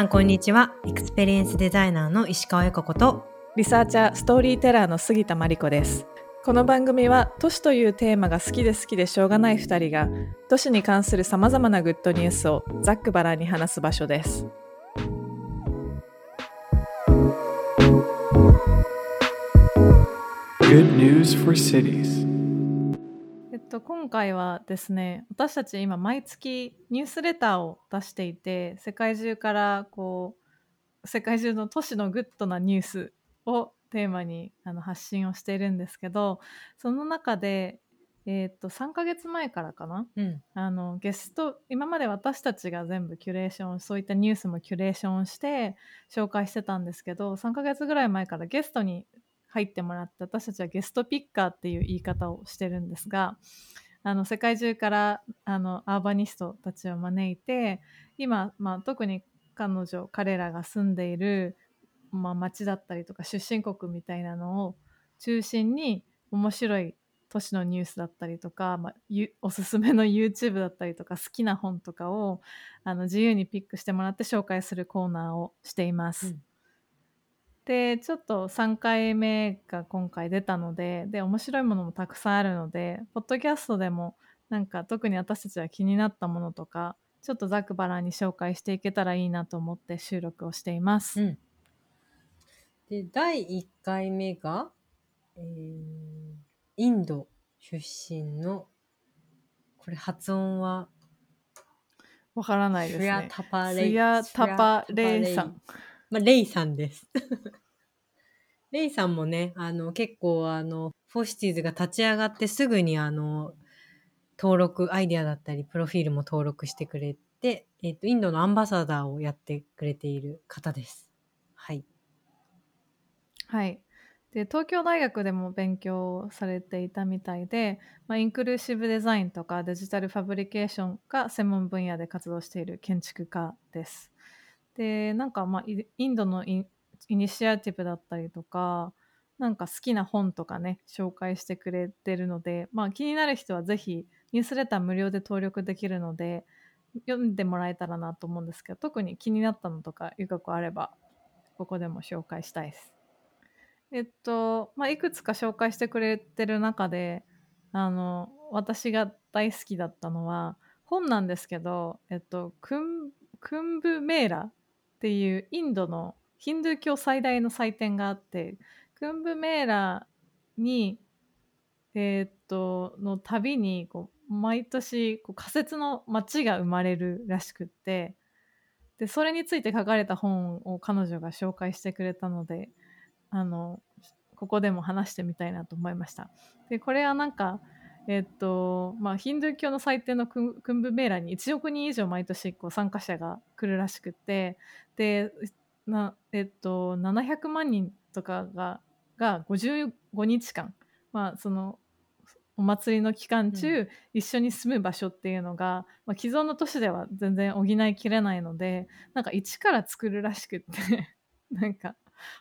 さんこんにちは。エクスペリエンスデザイナーの石川由佳子と。リサーチャーストーリーテラーの杉田真理子です。この番組は都市というテーマが好きで好きでしょうがない2人が都市に関するさまざまなグッドニュースをざっくばらんに話す場所です。Good news for cities. えっと、今回はですね私たち今毎月ニュースレターを出していて世界中からこう世界中の都市のグッドなニュースをテーマにあの発信をしているんですけどその中で、えーっと3ヶ月前からかなうん。あのゲスト今まで私たちが全部キュレーションそういったニュースもキュレーションして紹介してたんですけど3ヶ月ぐらい前からゲストに入ってもらって私たちはゲストピッカーっていう言い方をしてるんですがあの世界中からあのアーバニストたちを招いて今、まあ、特に彼女彼らが住んでいる、まあ、町だったりとか出身国みたいなのを中心に面白い都市のニュースだったりとか、まあ、おすすめの YouTube だったりとか好きな本とかをあの自由にピックしてもらって紹介するコーナーをしています。うんでちょっと3回目が今回出たのでで面白いものもたくさんあるのでポッドキャストでもなんか特に私たちは気になったものとかちょっとざっくばらんに紹介していけたらいいなと思って収録をしています。うんで第1回目が、えーインド出身のこれ発音は？わからないですね。スヤタパレイさん。まあ、レイさんです。レイさんもね、あの、結構、あの、 for Cities が立ち上がってすぐに、あの、登録、アイデアだったり、プロフィールも登録してくれて、えっ、と、インドのアンバサダーをやってくれている方です。はい。はい。で東京大学でも勉強されていたみたいで、まあ、インクルーシブデザインとかデジタルファブリケーションが専門分野で活動している建築家です。でなんかまあインドのイニシアティブだったりとかなんか好きな本とかね紹介してくれてるので、まあ、気になる人はぜひニュースレター無料で登録できるので読んでもらえたらなと思うんですけど特に気になったのとかゆかくあればここでも紹介したいです。えっと、まあ、いくつか紹介してくれてる中で、あの、私が大好きだったのは、本なんですけど、えっと、クンクンブメーラっていうインドのヒンドゥー教最大の祭典があって、クンブメーラに、えっと、の旅にこう、毎年こう仮設の街が生まれるらしくって、で、それについて書かれた本を彼女が紹介してくれたので、あのここでも話してみたいなと思いました。でこれはなんかえっとまあヒンドゥー教の祭典のクンブメーラに1億人以上毎年こう参加者が来るらしくってでなえっと700万人とかがが55日間まあそのお祭りの期間中、一緒に住む場所っていうのが、まあ、既存の都市では全然補いきれないのでなんか一から作るらしくって なんか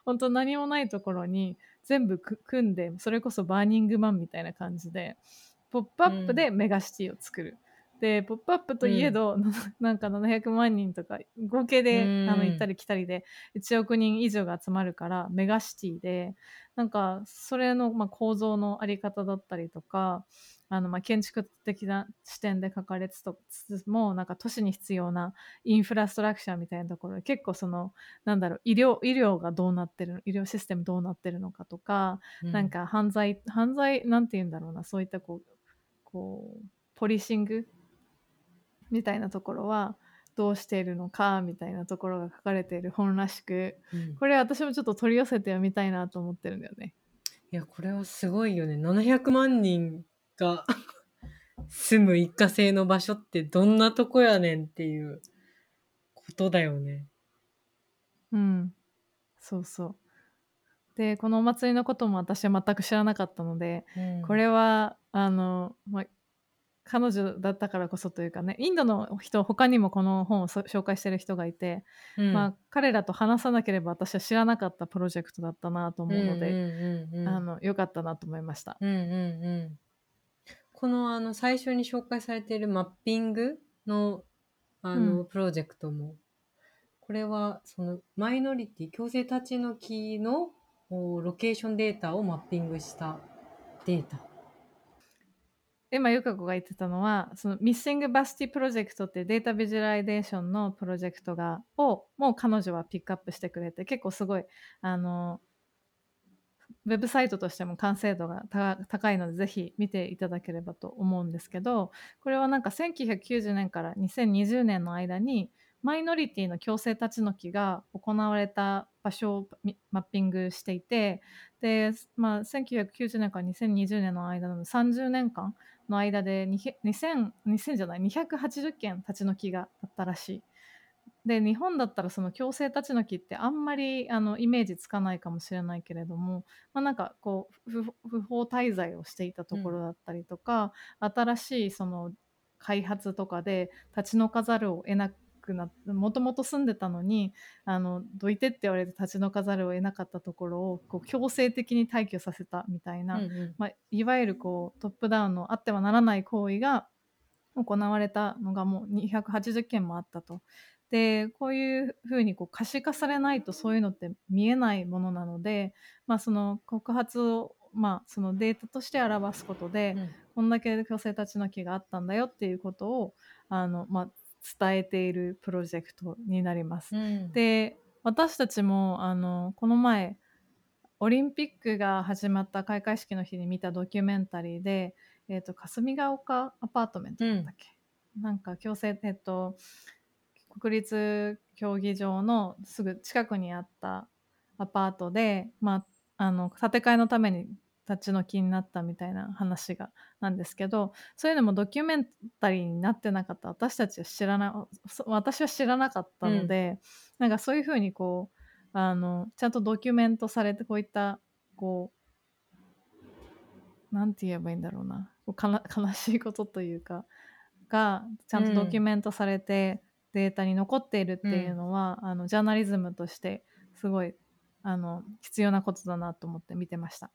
本当何もないところに全部く組んでそれこそバーニングマンみたいな感じで「ポップアップでメガシティを作る。で「ポップアップといえど、なんか700万人とか合計で、うん。あの行ったり来たりで1億人以上が集まるからメガシティでなんかそれの、まあ、構造のあり方だったりとかあの、まあ、建築的な視点で書かれつつもなんか都市に必要なインフラストラクチャーみたいなところで結構そのなんだろう医療医療がどうなってる医療システムどうなってるのかとか、なん、か犯罪犯罪なんて言うんだろうなそういったこうこうポリシング？みたいなところはどうしているのか？みたいなところが書かれている本らしくうんこれ私もちょっと取り寄せて読みたいなと思ってるんだよね。いや、これはすごいよね。700万人が 住む一過性の場所ってどんなとこやねんっていうことだよね。うん、そうそう。でこのお祭りのことも私は全く知らなかったので、これはあの、まあ、彼女だったからこそというかねインドの人他にもこの本をそ紹介してる人がいて、うん、まあ、彼らと話さなければ私は知らなかったプロジェクトだったなと思うので、うんうんうんうんあのよかったなと思いました。うんうんうん。このあの最初に紹介されているマッピングのあの、うんプロジェクトも、これはそのマイノリティ強制立ち退きのおロケーションデータをマッピングしたデータ。今、由佳子が言ってたのは、その Missing Basti Project ってデータビジュアライゼーションのプロジェクトが、を、もう彼女はピックアップしてくれて、結構すごい、あの、ウェブサイトとしても完成度が高いので、ぜひ見ていただければと思うんですけど、これはなんか1990年から2020年の間に、マイノリティの強制立ち退きが行われた場所をマッピングしていて、で、まあ、1990年から2020年の間の30年間の間で2000じゃない280件立ち退きがあったらしい。で、日本だったらその強制立ち退きってあんまりあのイメージつかないかもしれないけれども、まあ、なんかこう不法滞在をしていたところだったりとか、新しいその開発とかで立ち退かざるを得なくくなってもともと住んでたのにあのどいてって言われて立ち退かざるを得なかったところをこう強制的に退去させたみたいな、うんうんまあ、いわゆるこうトップダウンのあってはならない行為が行われたのがもう280件もあったと。でこういうふうにこう可視化されないとそういうのって見えないものなので、まあ、その告発を、まあ、そのデータとして表すことで、うんこんだけ強制立ち退きがあったんだよっていうことをあの、まあ、伝えているプロジェクトになります。うん。で私たちもあのこの前オリンピックが始まった開会式の日に見たドキュメンタリーで、えー、と霞ヶ丘アパートメントだったっけ、なんか強制えっと国立競技場のすぐ近くにあったアパートで、まあ、あの建て替えのために立ち退きになったみたいな話がなんですけどそういうのもドキュメンタリーになってなかった私たちは知らなそ私は知らなかったので、なんかそういうふうにこうあのちゃんとドキュメントされてこういったこうなんて言えばいいんだろうな。こうかな 悲しいことというかがちゃんとドキュメントされて、データに残っているっていうのは、あのジャーナリズムとしてすごいあの必要なことだなと思って見てました。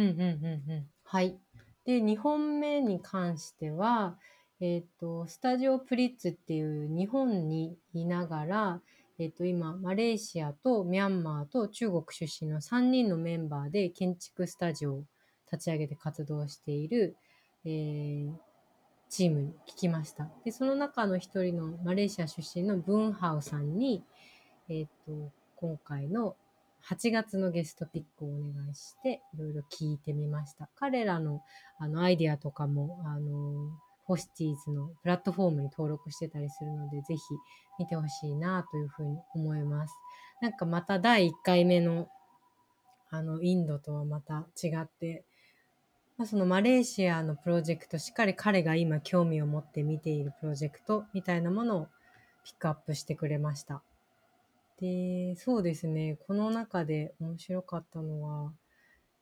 うんうんうんうん。はい。で、2本目に関しては、えっ、と、スタジオプリッツっていう日本にいながら、えっ、と、今、マレーシアとミャンマーと中国出身の3人のメンバーで建築スタジオを立ち上げて活動している、えーチームに聞きました。で、その中の一人のマレーシア出身のブンハウさんに、えっ、と、今回の8月のゲストピックをお願いして、いろいろ聞いてみました。彼らのあのアイディアとかも、あの、ホスティーズのプラットフォームに登録してたりするので、ぜひ見てほしいなというふうに思います。なんかまた第1回目のあの、インドとはまた違って、まあ、そのマレーシアのプロジェクト、しっかり彼が今興味を持って見ているプロジェクトみたいなものをピックアップしてくれました。で、そうですね、この中で面白かったのは、や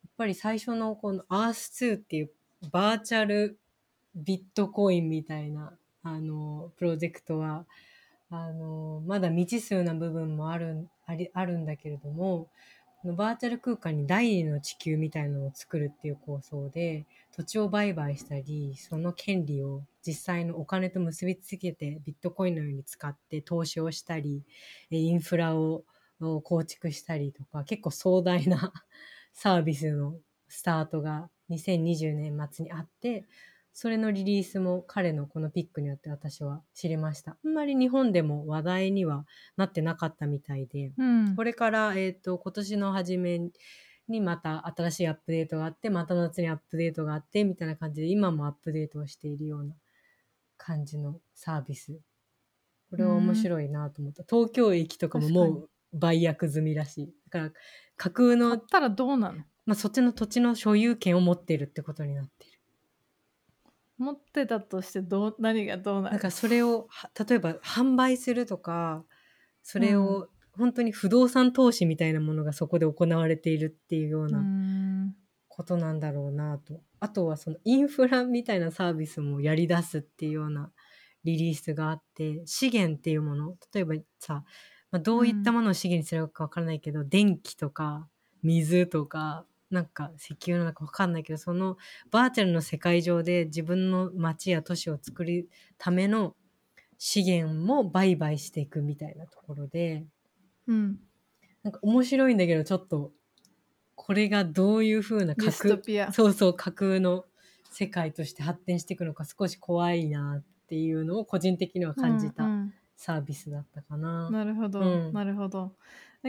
っぱり最初のこの Earth2 っていうバーチャルビットコインみたいな、あの、プロジェクトは、あの、まだ未知数な部分もある、あり、あるんだけれども、バーチャル空間に第二の地球みたいなのを作るっていう構想で、土地を売買したり、その権利を実際のお金と結びつけてビットコインのように使って投資をしたり、インフラをを構築したりとか、結構壮大な サービスのスタートが2020年末にあって、それのリリースも彼のこのピックによって私は知りました。あんまり日本でも話題にはなってなかったみたいで、うんこれから、えっ、と、今年の初めにまた新しいアップデートがあって、また夏にアップデートがあって、みたいな感じで、今もアップデートをしているような感じのサービス。これは面白いなと思った。東京駅とかももう売約済みらしい。だから、架空買のっ、たらどうなの？まあ、そっちの土地の所有権を持っているってことになって。持ってたとしてどう何がどうなる？だからそれをは例えば販売するとかそれを本当に不動産投資みたいなものがそこで行われているっていうよううなーことなんだろうなと、あとはそのインフラみたいなサービスもやり出すっていうようなリリースがあって資源っていうもの。例えばさ、まあ、どういったものを資源にするかわからないけど、電気とか水とかなんか石油なのかわかんないけどそのバーチャルの世界上で自分の街や都市を作るための資源も売買していくみたいなところで、うん。なんか面白いんだけど、ちょっと、これがどういう風なディストピア。そうそう、架空の世界として発展していくのか少し怖いなっていうのを個人的には感じたうんうんサービスだったかな。なるほど、うんなるほど。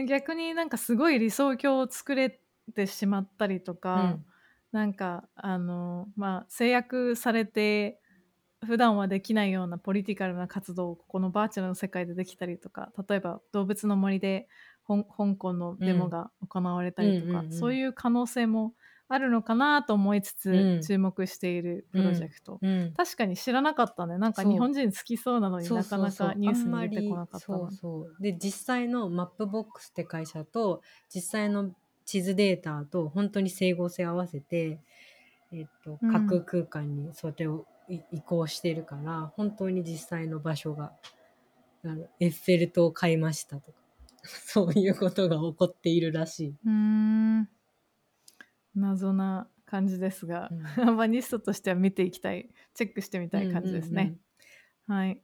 逆になんかすごい理想郷を作れてしまったりとうか、ん。なんかあのまあ制約されて普段はできないようなポリティカルな活動をこのバーチャルの世界でできたりとか例えば動物の森で香港のデモが行われたりとか、うんうんうん。うんそういう可能性もあるのかなと思いつつ、うん。注目しているプロジェクト、うん。確かに知らなかったね。なんか日本人好きそうなのになかなかニュースに出てこなかったそうそう。で実際のマップボックスって会社と実際の地図データと本当に整合性合わせて、えっとうん。架空空間にそれをい移行してるから本当に実際の場所があのエッフェル塔を買いましたとか そういうことが起こっているらしい。うーん。謎な感じですが、うん。アーバニストとしては見ていきたいチェックしてみたい感じですね。はい、うんうん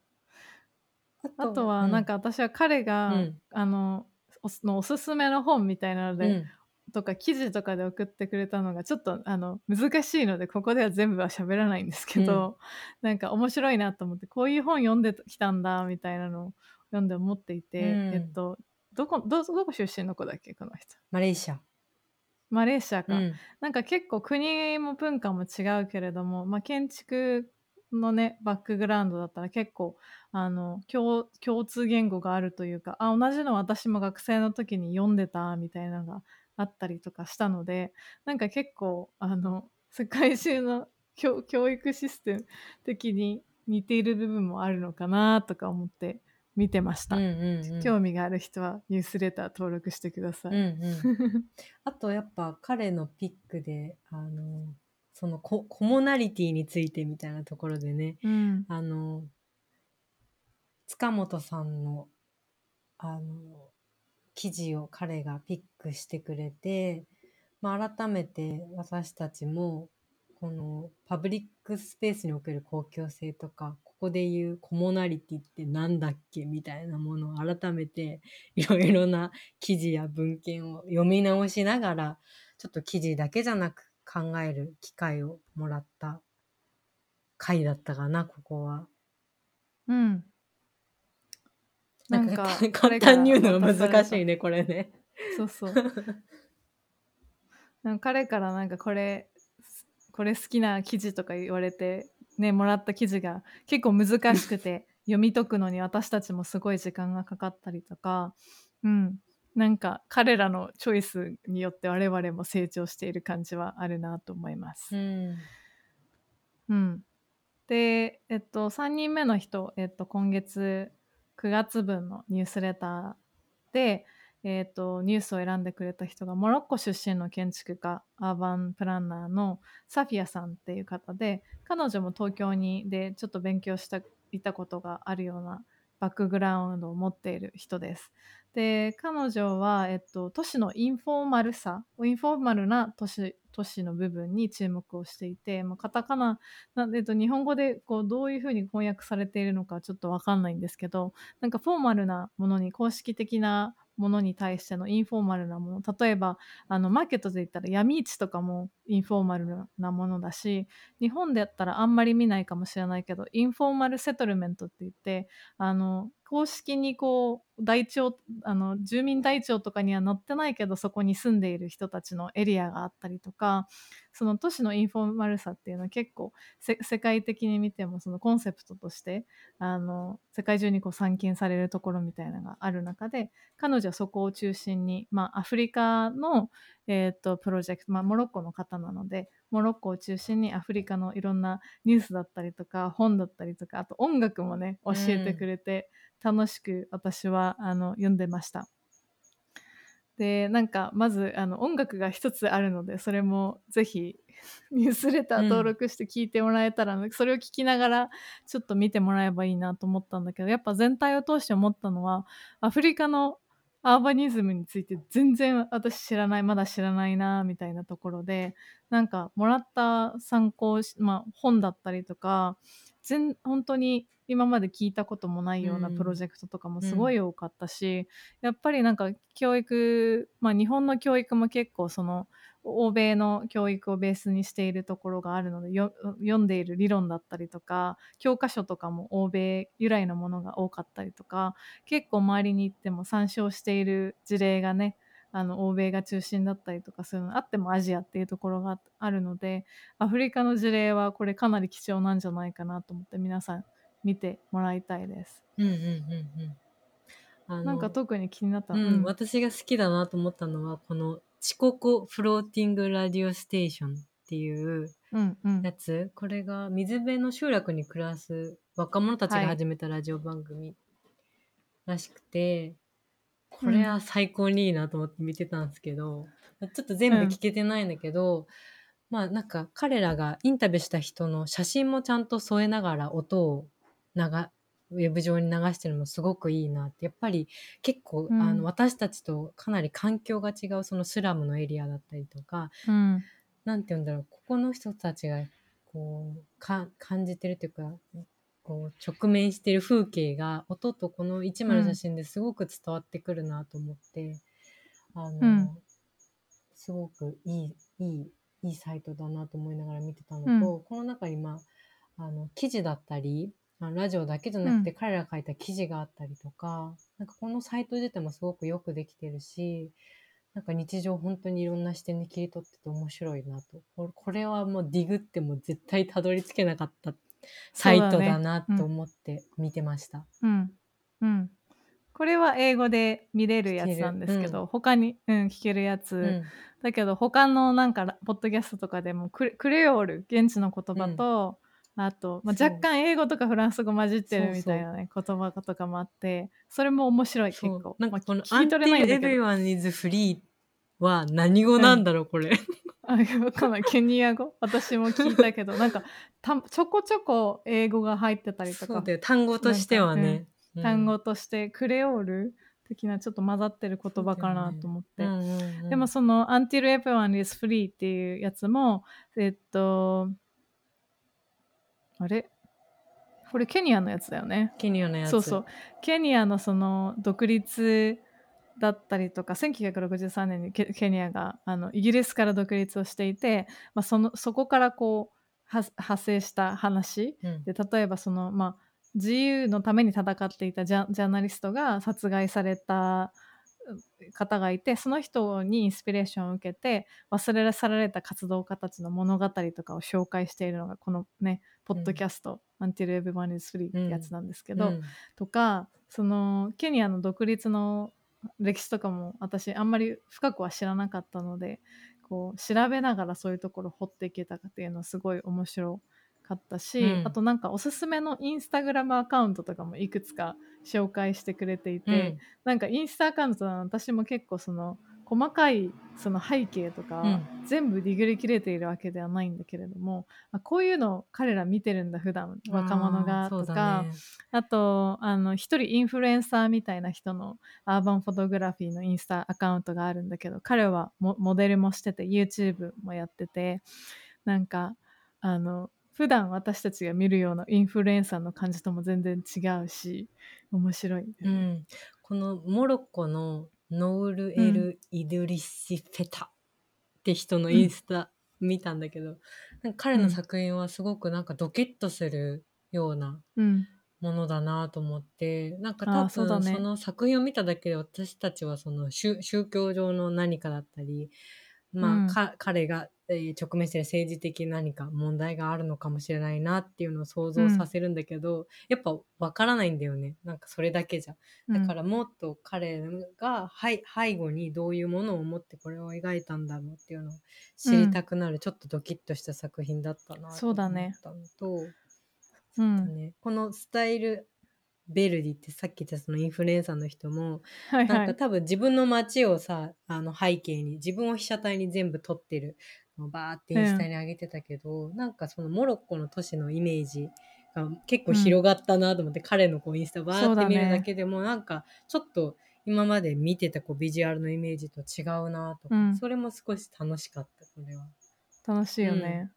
あとはなんか私は彼が、うん。あのおすのおすすめの本みたいなので、うんうんとか記事とかで送ってくれたのがちょっとあの難しいのでここでは全部は喋らないんですけど、なんか面白いなと思ってこういう本読んできたんだみたいなのを読んで思っていて、うん。えっとどこどどこ出身の子だっけこの人。マレーシア。マレーシアか、うん。なんか結構国も文化も違うけれども、まあ、建築のねバックグラウンドだったら結構あの共共通言語があるというかあ同じの私も学生の時に読んでたみたいなのがあったりとかしたのでなんか結構あの 世界中の教教育システム的に似ている部分もあるのかなとか思って見てました、うんうんうん。興味がある人はニュースレター登録してください、うんうん。あとやっぱ彼のピックであのそのココモナリティについてみたいなところでねうん。あの塚本さんのあの記事を彼がピックしてくれて、まあ、改めて私たちもこのパブリックスペースにおける公共性とかここでいうコモナリティってなんだっけみたいなものを改めていろいろな記事や文献を読み直しながらちょっと記事だけじゃなく考える機会をもらった回だったかなここは。うんななんんかか 簡単に言うのが難しいねこれね。そうそう。なんか彼からなんかこれこれ好きな記事とか言われてねもらった記事が結構難しくて 読み解くのに私たちもすごい時間がかかったりとか、うん、なんか彼らのチョイスによって我々も成長している感じはあるなと思います。うんうん、で、えっと、3人目の人、えっと、今月9月分のニュースレターで、えっと、ニュースを選んでくれた人がモロッコ出身の建築家アーバンプランナーのサフィアさんっていう方で彼女も東京にでちょっと勉強したいたことがあるようなバックグラウンドを持っている人です。で彼女は、えっと、都市のインフォーマルさインフォーマルな都市都市の部分に注目をしていて、まあ、カタカナなんで、えっと、日本語でこうどういうふうに翻訳されているのかちょっと分かんないんですけどなんかフォーマルなものに公式的なものに対してのインフォーマルなもの例えばあのマーケットで言ったら闇市とかもインフォーマルなものだし日本でやったらあんまり見ないかもしれないけどインフォーマルセトルメントって言ってあの公式にこう台帳あの住民台帳とかには載ってないけどそこに住んでいる人たちのエリアがあったりとかその都市のインフォーマルさっていうのは結構世界的に見てもそのコンセプトとしてあの世界中にこう散見されるところみたいなのがある中で彼女はそこを中心に、まあ、アフリカの、えー、とプロジェクト、まあ、モロッコの方なのでモロッコを中心にアフリカのいろんなニュースだったりとか本だったりとかあと音楽もね教えてくれて、楽しく私はあの読んでました。でなんかまずあの音楽が一つあるのでそれもぜひ ニュースレター登録して聞いてもらえたら、それを聞きながらちょっと見てもらえばいいなと思ったんだけどやっぱ全体を通して思ったのはアフリカのアーバニズムについて全然私知らないまだ知らないなみたいなところでなんかもらった参考、まあ、本だったりとか全本当に今まで聞いたこともないようなうん。プロジェクトとかもすごい多かったし、やっぱりなんか教育、まあ、日本の教育も結構その欧米の教育をベースにしているところがあるのでよ読んでいる理論だったりとか教科書とかも欧米由来のものが多かったりとか結構周りに行っても参照している事例がねあの欧米が中心だったりとかするのあってもアジアっていうところがあるのでアフリカの事例はこれかなり貴重なんじゃないかなと思って皆さん見てもらいたいです。うんうんうんうん。なんか特に気になった、うん、私が好きだなと思ったのはこの「チココフローティングラディオステーション」っていううんうん。やつ。これが水辺の集落に暮らす若者たちが始めたラジオ番組らしくて、これは最高にいいなと思って見てたんですけど、ちょっと全部聞けてないんだけど、まあなんか彼らがインタビューした人の写真もちゃんと添えながら音を流ウェブ上に流してるのもすごくいいなってやっぱり結構、うん。あの私たちとかなり環境が違うそのスラムのエリアだったりとかうん。なんて言うんだろうここの人たちがこうか感じてるというかこう直面してる風景が音とこの一枚の写真ですごく伝わってくるなと思って、あの、うん。すごくいいいいいいサイトだなと思いながら見てたのと、うん。この中にまああの記事だったりラジオだけじゃなくて、うん。彼らが書いた記事があったりとかなんかこのサイト自体もすごくよくできてるしなんか日常本当にいろんな視点で切り取ってて面白いなと。これこれはもうディグっても絶対たどり着けなかったサイトだなと思って見てました。うん。うん。これは英語で見れるやつなんですけど、他に、うん、聞けるやつ、うん。だけど他のなんかラポッドキャストとかでもクレクレオール現地の言葉と、あと、まあ、若干英語とかフランス語混じってるみたいなね言葉とかもあってそれも面白い結構。なんかこの「まあ聞き取れないんだ Until けど。Everyone is Free」は何語なんだろう、これ。あ わかんない。ケニア語？私も聞いたけど。なんかたちょこちょこ英語が入ってたりとか。そうだよ。単語としてはね。うん。単語としてクレオール的なちょっと混ざってる言葉かなと思って、うんうんうん。でもその「Until Everyone is Free」っていうやつもえっとあれ？これケニアのやつだよね。ケニアのやつ。そうそう。ケニアのその独立だったりとか1963年にケケニアがあのイギリスから独立をしていて、まあ、そのそこからこうは派生した話。うん。で例えばその、まあ、自由のために戦っていたジャジャーナリストが殺害されたう方がいてその人にインスピレーションを受けて忘れ去られた活動家たちの物語とかを紹介しているのがこのねポッドキャスト「Until Everyone is Free」ってやつなんですけど、うん。とかそのケニアの独立の歴史とかも私あんまり深くは知らなかったのでこう調べながらそういうところ掘っていけたかっていうのはすごい面白かったし、うん。あとなんかおすすめのインスタグラムアカウントとかもいくつか紹介してくれていて、うん。なんかインスタアカウントは私も結構その細かいその背景とか、うん。全部ディグりきれているわけではないんだけれどもあこういうの彼ら見てるんだ普段若者がとか。ねあとあの一人インフルエンサーみたいな人のアーバンフォトグラフィーのインスタアカウントがあるんだけど彼はモモデルもしてて YouTube もやっててなんかあの普段私たちが見るようなインフルエンサーの感じとも全然違うし面白い。ね、うん、このモロッコのノール・エル・イドリシフェタって人のインスタ見たんだけど、なんか彼の作品はすごくなんかドキッとするようなうん。ものだなと思ってなんかあー多分その作品を見ただけで私たちはその宗宗教上の何かだったり、まあうんか彼が、えー直面している政治的何か問題があるのかもしれないなっていうのを想像させるんだけど、やっぱわからないんだよねなんかそれだけじゃ。だからもっと彼が背背後にどういうものを持ってこれを描いたんだろうっていうのを知りたくなる、ちょっとドキッとした作品だったなそうだねと思ったのと。うんね、このスタイルベルディってさっき言ったそのインフルエンサーの人も、はいはい。なんか多分自分の街をさあの背景に自分を被写体に全部撮ってるのをバーってインスタに上げてたけど、なんかそのモロッコの都市のイメージが結構広がったなと思って、彼のこうインスタバーって見るだけでもなんかちょっと今まで見てたこうビジュアルのイメージと違うなとか、うん。それも少し楽しかったこれは。楽しいよね、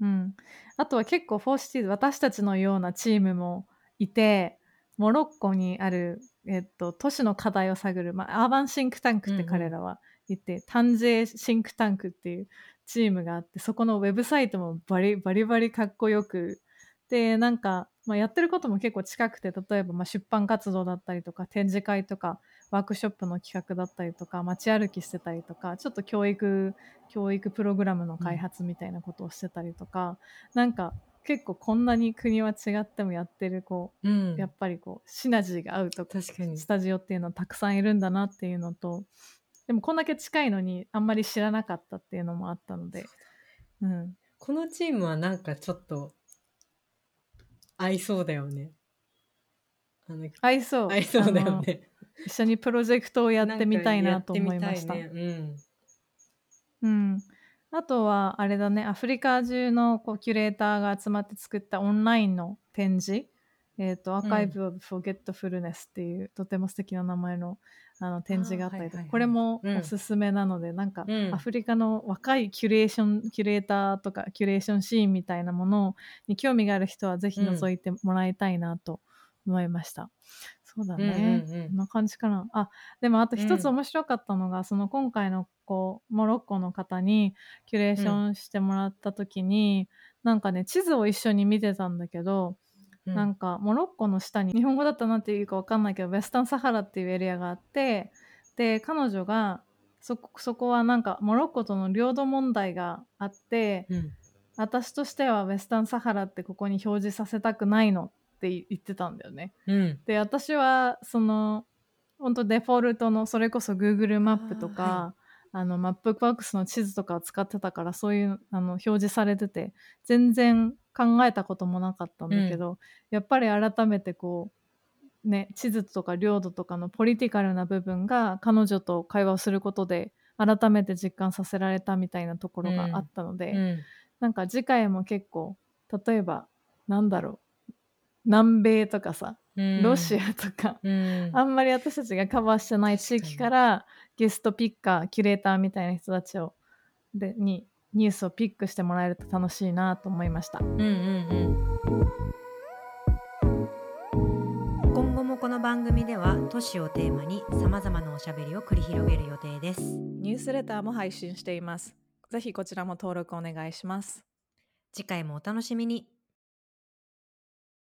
うん。あとは結構 for Cities 私たちのようなチームもいてモロッコにある、えっと、都市の課題を探る、まあ、 urban think tank って彼らは言って、タンジェシンクタンクっていうチームがあってそこのウェブサイトもバリバリバリかっこよくでなんか、まあ、やってることも結構近くて例えばまあ出版活動だったりとか展示会とかワークショップの企画だったりとか街歩きしてたりとかちょっと教育教育プログラムの開発みたいなことをしてたりとか、なんか結構こんなに国は違ってもやってるこううん。やっぱりこうシナジーが合うと確かにスタジオっていうのはたくさんいるんだなっていうのとでもこんだけ近いのにあんまり知らなかったっていうのもあったので、うん、このチームはなんかちょっと合いそうだよね。あの合いそう合いそうだよね。一緒にプロジェクトをやってみたいなと思いました。なんかやってみたいねうん、あとはあれだねアフリカ中のこうキュレーターが集まって作ったオンラインの展示えー、とアーカイブ・オブ・フォゲットフルネスっていう、とても素敵な名前のあの展示があったりとか、はいはいはい。これもうん。おすすめなので、なんか、うん。アフリカの若いキュレーションキュレーターとかキュレーションシーンみたいなものに興味がある人はぜひ覗いてもらいたいなと思いました。そうだね、うんうんうん。こんな感じかな。あでもあと一つうん。面白かったのが、その今回のこうモロッコの方にキュレーションしてもらった時に、なんかね地図を一緒に見てたんだけど、うん。なんかモロッコの下に日本語だったらなんていうかわかんないけどウェスタンサハラっていうエリアがあってで彼女がそこそこはなんかモロッコとの領土問題があってうん。私としては Western Sahara ってここに表示させたくないのって言ってたんだよね。うん。で私はその本当デフォルトのそれこそ Google マップとかあ、のマップボックスの地図とかを使ってたからそういうあの表示されてて全然考えたこともなかったんだけど、やっぱり改めてこうね地図とか領土とかの political な部分が彼女と会話をすることで改めて実感させられたみたいなところがあったので、うん。なんか次回も結構例えばなんだろう南米とかさうんロシアとか、うんあんまり私たちがカバーしてない地域からゲストピッカーキュレーターみたいな人たちをでにニュースをピックしてもらえると楽しいなと思いました。うんうんうん今後もこの番組では都市をテーマにさまざまなおしゃべりを繰り広げる予定ですニュースレターも配信しています。ぜひこちらも登録お願いします。次回もお楽しみに